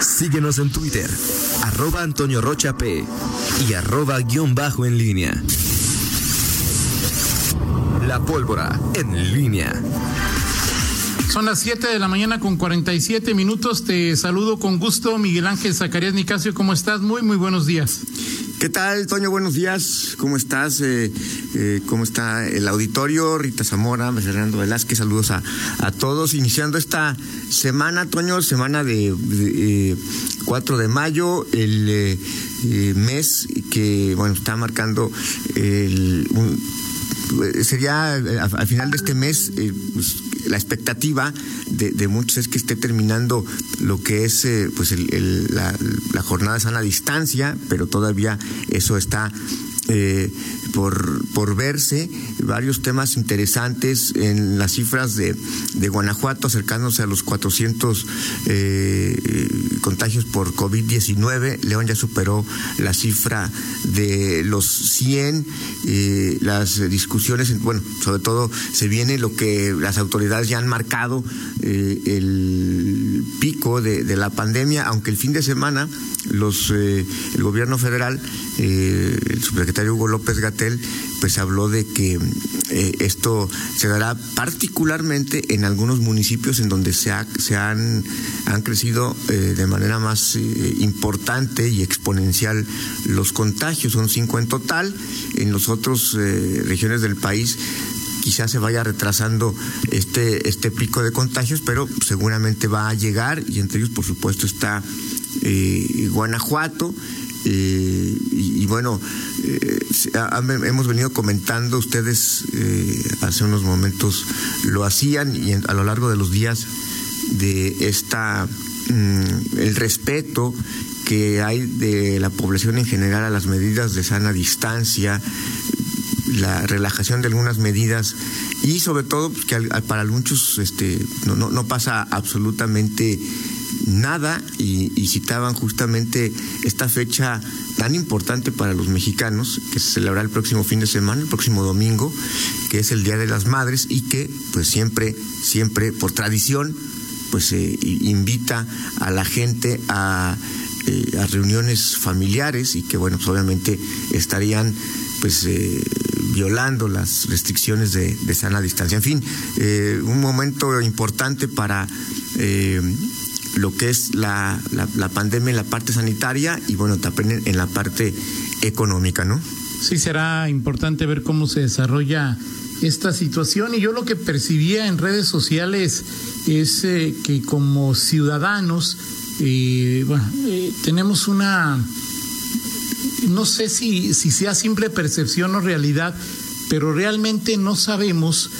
Síguenos en Twitter, arroba Antonio Rocha P y arroba guion bajo en línea. La pólvora en línea. Son las 7 de la mañana con 47 minutos. Te saludo con gusto, Miguel Ángel Zacarías Nicasio. ¿Cómo estás? Muy, muy buenos días. ¿Qué tal, Toño? Buenos días. ¿Cómo estás? Eh, eh, ¿Cómo está el auditorio? Rita Zamora, Fernando Velázquez, saludos a, a, todos. Iniciando esta semana, Toño, semana de, de 4 de mayo, el eh, mes que, bueno, está marcando el, sería al final de este mes eh, pues, la expectativa de, muchos es que esté terminando lo que es eh, pues el, el, la, la, jornada sana distancia, pero todavía eso está eh, por, por verse varios temas interesantes en las cifras de, de Guanajuato, acercándose a los 400 eh, contagios por COVID-19. León ya superó la cifra de los 100. Eh, las discusiones, bueno, sobre todo se viene lo que las autoridades ya han marcado, eh, el pico de, de, la pandemia, aunque el fin de semana los, eh, el gobierno federal, el subsecretario Hugo López Gatel, pues habló de que eh, esto se dará particularmente en algunos municipios en donde se, ha, se han, han crecido eh, de manera más eh, importante y exponencial los contagios. Son cinco en total. En las otras regiones del país quizás se vaya retrasando este, este pico de contagios, pero seguramente va a llegar y entre ellos, por supuesto, está Guanajuato. Y, bueno, eh, hemos venido comentando, ustedes eh, hace unos momentos lo hacían y a lo largo de los días de esta, mmm, el respeto que hay de la población en general a las medidas de sana distancia, la relajación de algunas medidas y sobre todo pues, que para muchos este, no, no, no pasa absolutamente nada y, citaban justamente esta fecha tan importante para los mexicanos que se celebrará el próximo fin de semana, el próximo domingo, que es el Día de las Madres y que pues siempre, siempre por tradición pues eh, invita a la gente a, eh, a, reuniones familiares y que bueno, pues obviamente estarían pues eh, violando las restricciones de, sana distancia. En fin, eh, un momento importante para lo que es la, la, pandemia en la parte sanitaria y bueno, también en la parte económica, ¿no? Sí, será importante ver cómo se desarrolla esta situación y yo lo que percibía en redes sociales es eh, que como ciudadanos, eh, bueno, eh, tenemos una, no sé si, si sea simple percepción o realidad, pero realmente no sabemos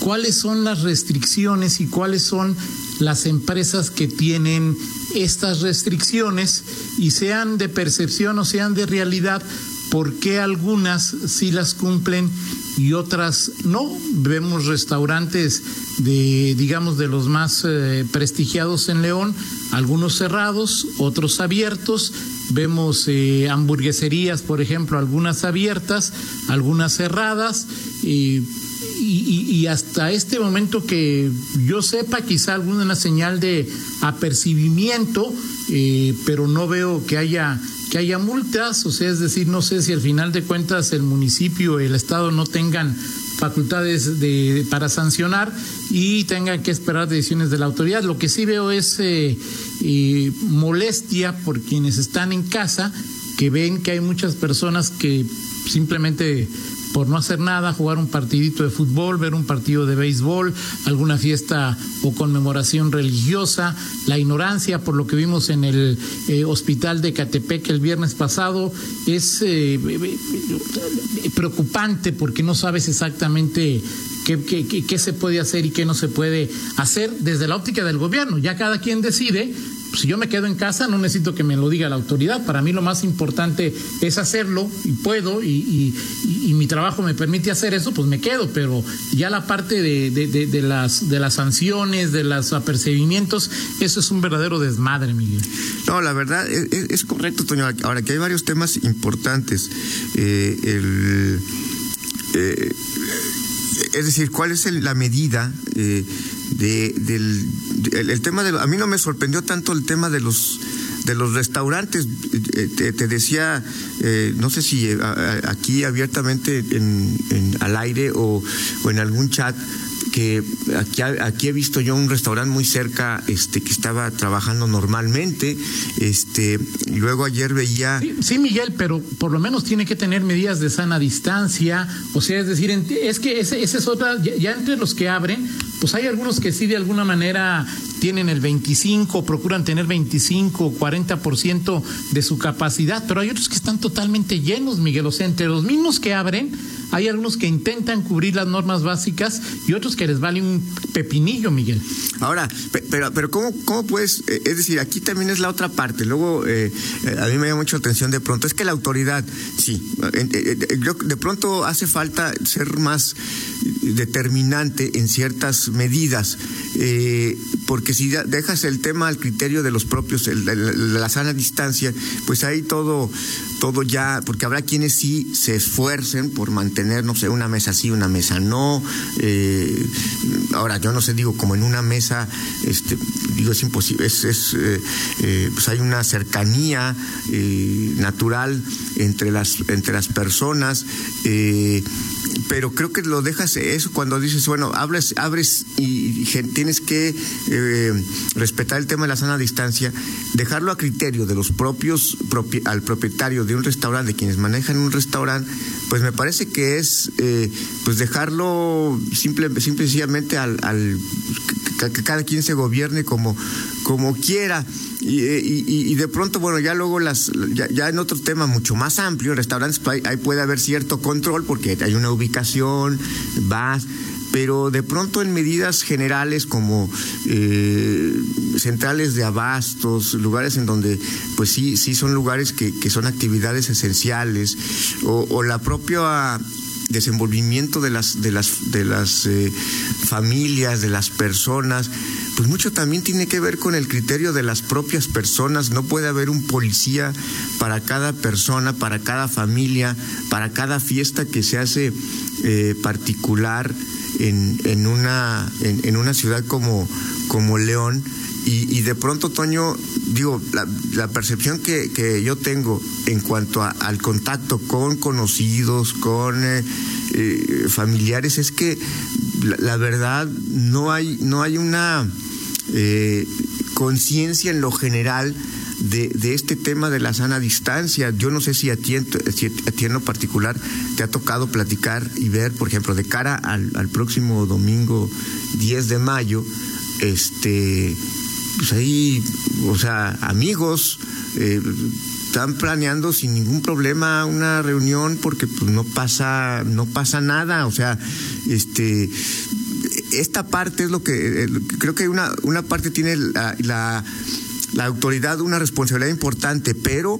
cuáles son las restricciones y cuáles son las empresas que tienen estas restricciones y sean de percepción o sean de realidad, por qué algunas sí las cumplen y otras no. Vemos restaurantes de, digamos, de los más eh, prestigiados en León, algunos cerrados, otros abiertos. Vemos eh, hamburgueserías, por ejemplo, algunas abiertas, algunas cerradas. Y, hasta este momento que yo sepa, quizá alguna señal de apercibimiento, eh, pero no veo que haya que haya multas, o sea, es decir, no sé si al final de cuentas el municipio, el estado no tengan facultades de, para sancionar y tengan que esperar decisiones de la autoridad. Lo que sí veo es eh, eh, molestia por quienes están en casa, que ven que hay muchas personas que simplemente por no hacer nada, jugar un partidito de fútbol, ver un partido de béisbol, alguna fiesta o conmemoración religiosa, la ignorancia por lo que vimos en el eh, hospital de Catepec el viernes pasado es eh, preocupante porque no sabes exactamente qué, qué se puede hacer y qué no se puede hacer desde la óptica del gobierno. Ya cada quien decide si yo me quedo en casa no necesito que me lo diga la autoridad. Para mí lo más importante es hacerlo y puedo y, mi trabajo me permite hacer eso, pues me quedo. Pero ya la parte de, las, sanciones, de los apercibimientos, eso es un verdadero desmadre, Miguel. No, la verdad es, es correcto, Toño. Ahora que hay varios temas importantes. Eh, eh, es decir, ¿cuál es la medida? Eh, de, del el, tema de a mí no me sorprendió tanto el tema de los de los restaurantes. Eh, te, decía eh, no sé si eh, aquí abiertamente en, al aire o, o en algún chat que aquí, aquí he visto yo un restaurante muy cerca este que estaba trabajando normalmente este luego ayer veía sí, Miguel pero por lo menos tiene que tener medidas de sana distancia. O sea es decir es que ese, ese es otra ya, entre los que abren pues hay algunos que sí de alguna manera tienen el 25 procuran tener 25 40% de su capacidad pero hay otros que están totalmente llenos Miguel. O sea entre los mismos que abren hay algunos que intentan cubrir las normas básicas y otros que les vale un pepinillo, Miguel. Ahora, pero, pero ¿cómo, cómo puedes? Eh, es decir, aquí también es la otra parte. Luego, eh, eh, a mí me llama mucho atención de pronto, es que la autoridad, sí, de pronto hace falta ser más determinante en ciertas medidas, porque si dejas el tema al criterio de los propios, la sana distancia, pues ahí todo, todo ya, porque habrá quienes sí se esfuercen por mantener, no sé, una mesa sí, una mesa no. Eh, ahora, yo no sé, digo, como en una mesa, este, digo, es imposible, es, es eh, eh, pues hay una cercanía natural entre las, entre las personas pero creo que lo dejas eso cuando dices, bueno, abres, abres y, tienes que respetar el tema de la sana distancia, dejarlo a criterio de los propios, al propietario de un restaurante, de quienes manejan un restaurante, pues me parece que es eh, pues dejarlo simple, simplemente al, al que cada quien se gobierne como, como quiera. Eh, y, y, de pronto, bueno, ya luego las, ya, en otro tema mucho más amplio, restaurantes, pues, ahí, puede haber cierto control porque hay una ubicación, vas, pero de pronto en medidas generales como eh, centrales de abastos, lugares en donde pues sí, sí son lugares que, que son actividades esenciales, o, o la propia desenvolvimiento de las de las de las eh, familias de las personas pues mucho también tiene que ver con el criterio de las propias personas. No puede haber un policía para cada persona para cada familia para cada fiesta que se hace eh, particular en, en una en, una ciudad como como León. Y, de pronto, Toño, digo, la, percepción que, que, yo tengo en cuanto al contacto con conocidos, con eh, eh, familiares, es que la, verdad no hay, no hay una eh, conciencia en lo general de, de, este tema de la sana distancia. Yo no sé si a ti, si a ti en lo particular te ha tocado platicar y ver, por ejemplo, de cara al, al próximo domingo 10 de mayo, este pues ahí, o sea, amigos, eh, están planeando sin ningún problema una reunión porque pues no pasa, no pasa nada, o sea, este esta parte es lo que eh, creo que una, una parte tiene la, la, la autoridad una responsabilidad importante, pero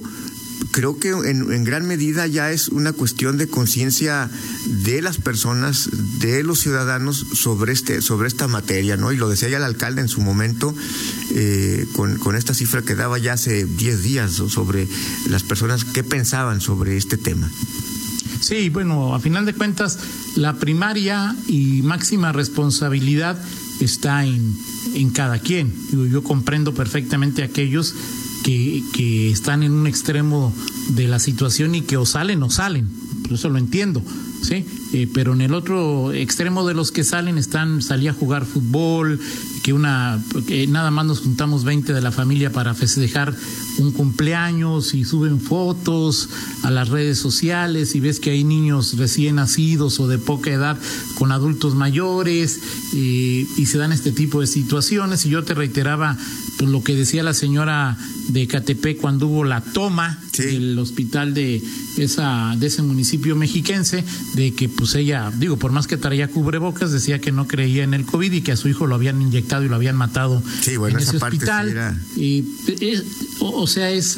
creo que en, gran medida ya es una cuestión de conciencia de las personas, de los ciudadanos sobre este, sobre esta materia, ¿no? Y lo decía ya el alcalde en su momento eh, con, con, esta cifra que daba ya hace 10 días sobre las personas que pensaban sobre este tema. Sí, bueno, a final de cuentas, la primaria y máxima responsabilidad está en, en cada quien. Yo, yo comprendo perfectamente a aquellos que, están en un extremo de la situación y que o salen o salen, por eso lo entiendo, ¿sí? Eh, pero en el otro extremo de los que salen están, salí a jugar fútbol, que una, nada más nos juntamos 20 de la familia para festejar un cumpleaños y suben fotos a las redes sociales y ves que hay niños recién nacidos o de poca edad con adultos mayores eh, y se dan este tipo de situaciones y yo te reiteraba pues, lo que decía la señora de Catepec cuando hubo la toma del hospital de esa de ese municipio mexiquense de que pues ella digo por más que traía cubrebocas decía que no creía en el covid y que a su hijo lo habían inyectado y lo habían matado en ese hospital. y, eh, o, sea es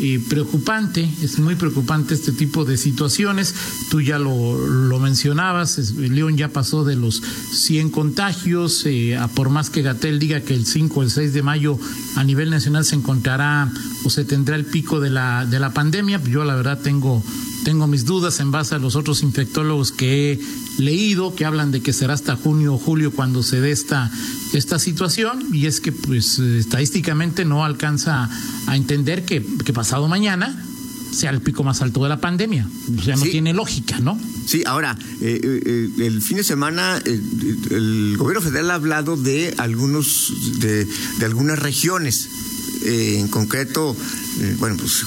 em, preocupante, es muy preocupante este tipo de situaciones. Tú ya lo, lo mencionabas, León ya pasó de los 100 contagios, eh, a por más que Gatel diga que el 5 o el 6 de mayo a nivel nacional se encontrará o se tendrá el pico de la, de la pandemia, yo la verdad tengo tengo mis dudas en base a los otros infectólogos que he leído que hablan de que será hasta junio o julio cuando se dé esta, esta situación y es que pues estadísticamente no alcanza a entender que, que pasado mañana sea el pico más alto de la pandemia. O sea, no tiene lógica, ¿no? Sí, ahora, eh, eh, el fin de semana eh, el gobierno federal ha hablado de algunos, de, de algunas regiones. en concreto, bueno, pues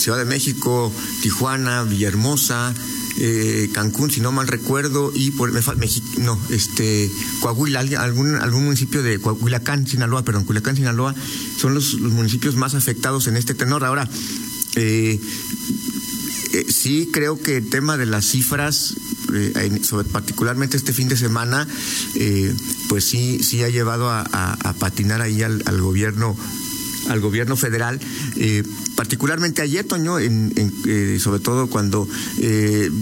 Ciudad de México, Tijuana, Villahermosa, Cancún, si no mal recuerdo, y por México, no, este, Coahuila, algún, algún municipio de Coahuilacán, Sinaloa, perdón, Culiacán, Sinaloa, son los, los municipios más afectados en este tenor. Ahora, eh, eh, sí creo que el tema de las cifras, eh, particularmente este fin de semana, eh, pues sí, sí ha llevado a, patinar ahí al, gobierno al gobierno federal, particularmente ayer, Toño, en, sobre todo cuando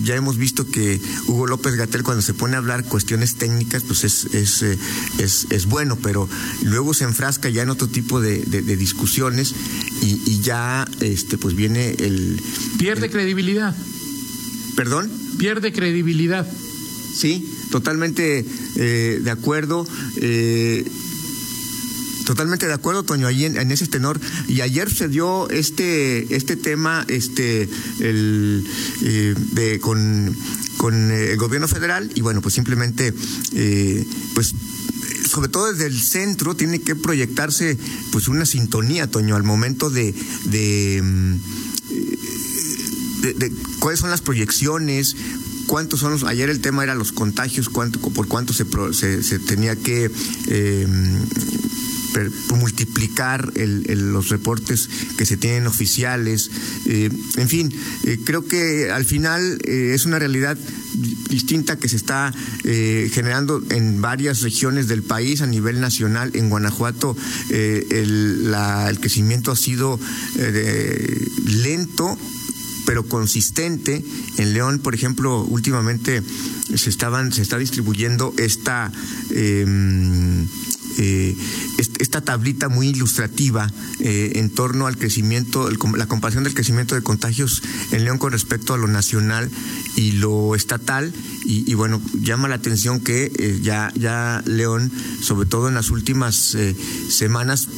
ya hemos visto que Hugo López Gatel cuando se pone a hablar cuestiones técnicas, pues es, es, es, bueno, pero luego se enfrasca ya en otro tipo de discusiones y, ya este pues viene el pierde credibilidad. Perdón pierde credibilidad. Sí totalmente eh, de acuerdo eh, Totalmente de acuerdo, Toño, ahí en, ese tenor. Y ayer se dio este, este tema, este, el, eh, de, con, con el gobierno federal, y bueno, pues simplemente, pues sobre todo desde el centro, tiene que proyectarse pues una sintonía, Toño, al momento de, de, mm, cuáles son las proyecciones, cuántos son los, ayer el tema era los contagios, cuánto, por cuánto se, se, tenía que eh, multiplicar los reportes que se tienen oficiales. Eh, en fin, eh, creo que al final eh, es una realidad distinta que se está generando en varias regiones del país a nivel nacional. En Guanajuato el, el, crecimiento ha sido lento pero consistente. En León, por ejemplo, últimamente se estaban, se está distribuyendo esta eh, esta tablita muy ilustrativa eh, en torno al crecimiento, la comparación del crecimiento de contagios en León con respecto a lo nacional y lo estatal. Y, bueno, llama la atención que eh, ya, ya León, sobre todo en las últimas semanas,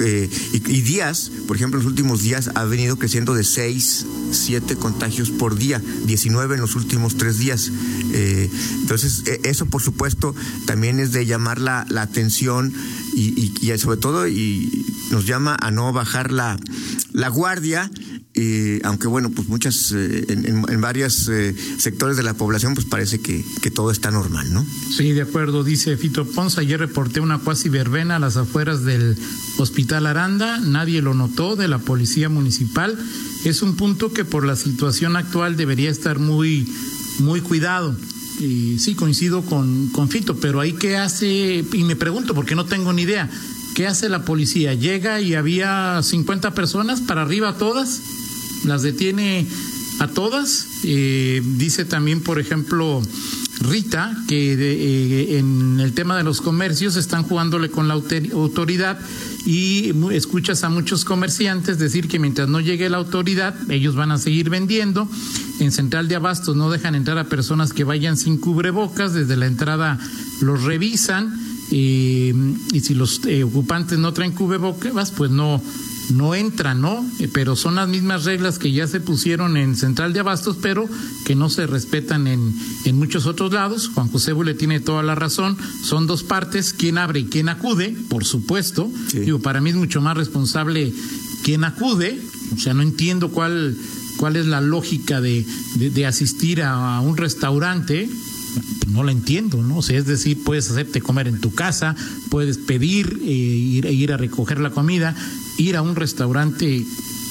y, días, por ejemplo, en los últimos días ha venido creciendo de 6, 7 contagios por día, 19 en los últimos tres días. Eh, entonces, e, eso por supuesto también es de llamar la, atención y, y, sobre todo y nos llama a no bajar la, la guardia aunque bueno, pues muchas, eh, en, en, varios eh, sectores de la población, pues parece que, que, todo está normal, ¿no? Sí, de acuerdo, dice Fito Ponce, ayer reporté una cuasi verbena a las afueras del Hospital Aranda, nadie lo notó, de la Policía Municipal. Es un punto que por la situación actual debería estar muy, muy cuidado. Y sí, coincido con, con Fito, pero ahí qué hace, y me pregunto, porque no tengo ni idea, ¿qué hace la policía? ¿Llega y había 50 personas para arriba todas? Las detiene a todas. Eh, dice también, por ejemplo, Rita, que eh, en el tema de los comercios están jugándole con la autoridad y escuchas a muchos comerciantes decir que mientras no llegue la autoridad, ellos van a seguir vendiendo. En Central de Abastos no dejan entrar a personas que vayan sin cubrebocas, desde la entrada los revisan. Eh, y si los ocupantes no traen cubrebocas, pues no, no entra, ¿no? Eh, pero son las mismas reglas que ya se pusieron en Central de Abastos, pero que no se respetan en, en muchos otros lados. Juan José Bule tiene toda la razón. Son dos partes, quién abre y quién acude, por supuesto. Digo, para mí es mucho más responsable quien acude. O sea, no entiendo cuál, cuál es la lógica de, de, asistir a, un restaurante no la entiendo, ¿no? O sea, es decir, puedes hacerte comer en tu casa, puedes pedir, eh, ir, ir a recoger la comida, ir a un restaurante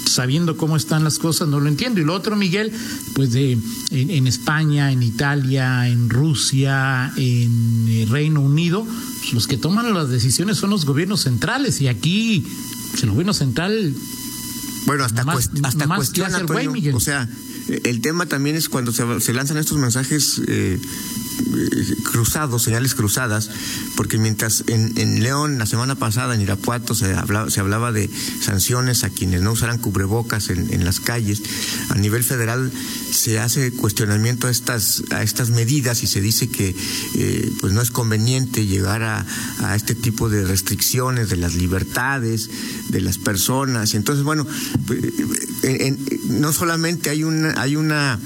sabiendo cómo están las cosas, no lo entiendo. Y lo otro, Miguel, pues de en, España, en Italia, en Rusia, en el Reino Unido, pues los que toman las decisiones son los gobiernos centrales. Y aquí pues, el gobierno central bueno, hasta, hasta cuestiona, o sea, el tema también es cuando se, lanzan estos mensajes eh, cruzados, señales cruzadas, porque mientras en, León la semana pasada en Irapuato se hablaba, se hablaba de sanciones a quienes no usaran cubrebocas en, en las calles, a nivel federal se hace cuestionamiento a estas, a estas medidas y se dice que eh, pues no es conveniente llegar a, a, este tipo de restricciones de las libertades de las personas. Entonces, bueno, en, en, no solamente hay una, hay una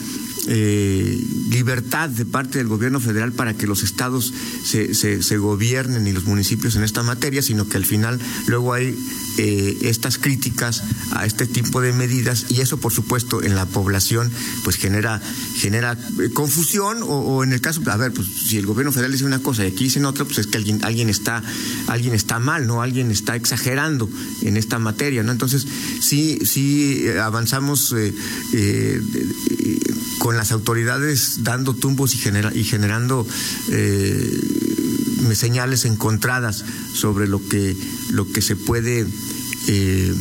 eh, libertad de parte del gobierno federal para que los estados se, gobiernen y los municipios en esta materia, sino que al final luego hay eh, estas críticas a este tipo de medidas y eso por supuesto en la población pues genera genera eh, confusión o, en el caso a ver pues si el gobierno federal dice una cosa y aquí dicen otra pues es que alguien alguien está alguien está mal no alguien está exagerando en esta materia no entonces sí sí avanzamos eh, las autoridades dando tumbos y, genera, y generando eh, señales encontradas sobre lo que, lo que se puede eh,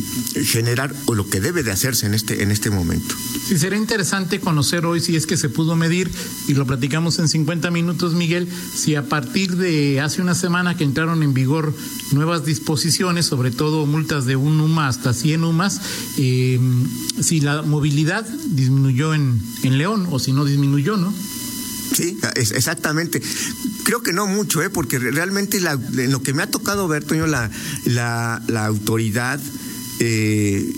generar o lo que debe de hacerse en este, en este momento. Sí, será interesante conocer hoy si es que se pudo medir, y lo platicamos en 50 minutos, Miguel, si a partir de hace una semana que entraron en vigor nuevas disposiciones, sobre todo multas de un UMA hasta 100 UMAS, eh, si la movilidad disminuyó en, en León o si no disminuyó, ¿no? Sí, es, exactamente. Creo que no mucho, ¿eh? porque realmente la, en lo que me ha tocado ver, Toño, la, la, la autoridad eh,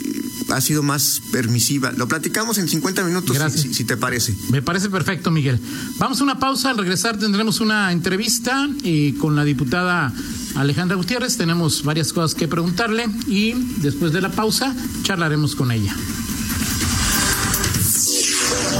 ha sido más permisiva. Lo platicamos en 50 minutos, si, si, te parece. Me parece perfecto, Miguel. Vamos a una pausa. Al regresar tendremos una entrevista eh, con la diputada Alejandra Gutiérrez. Tenemos varias cosas que preguntarle y después de la pausa charlaremos con ella.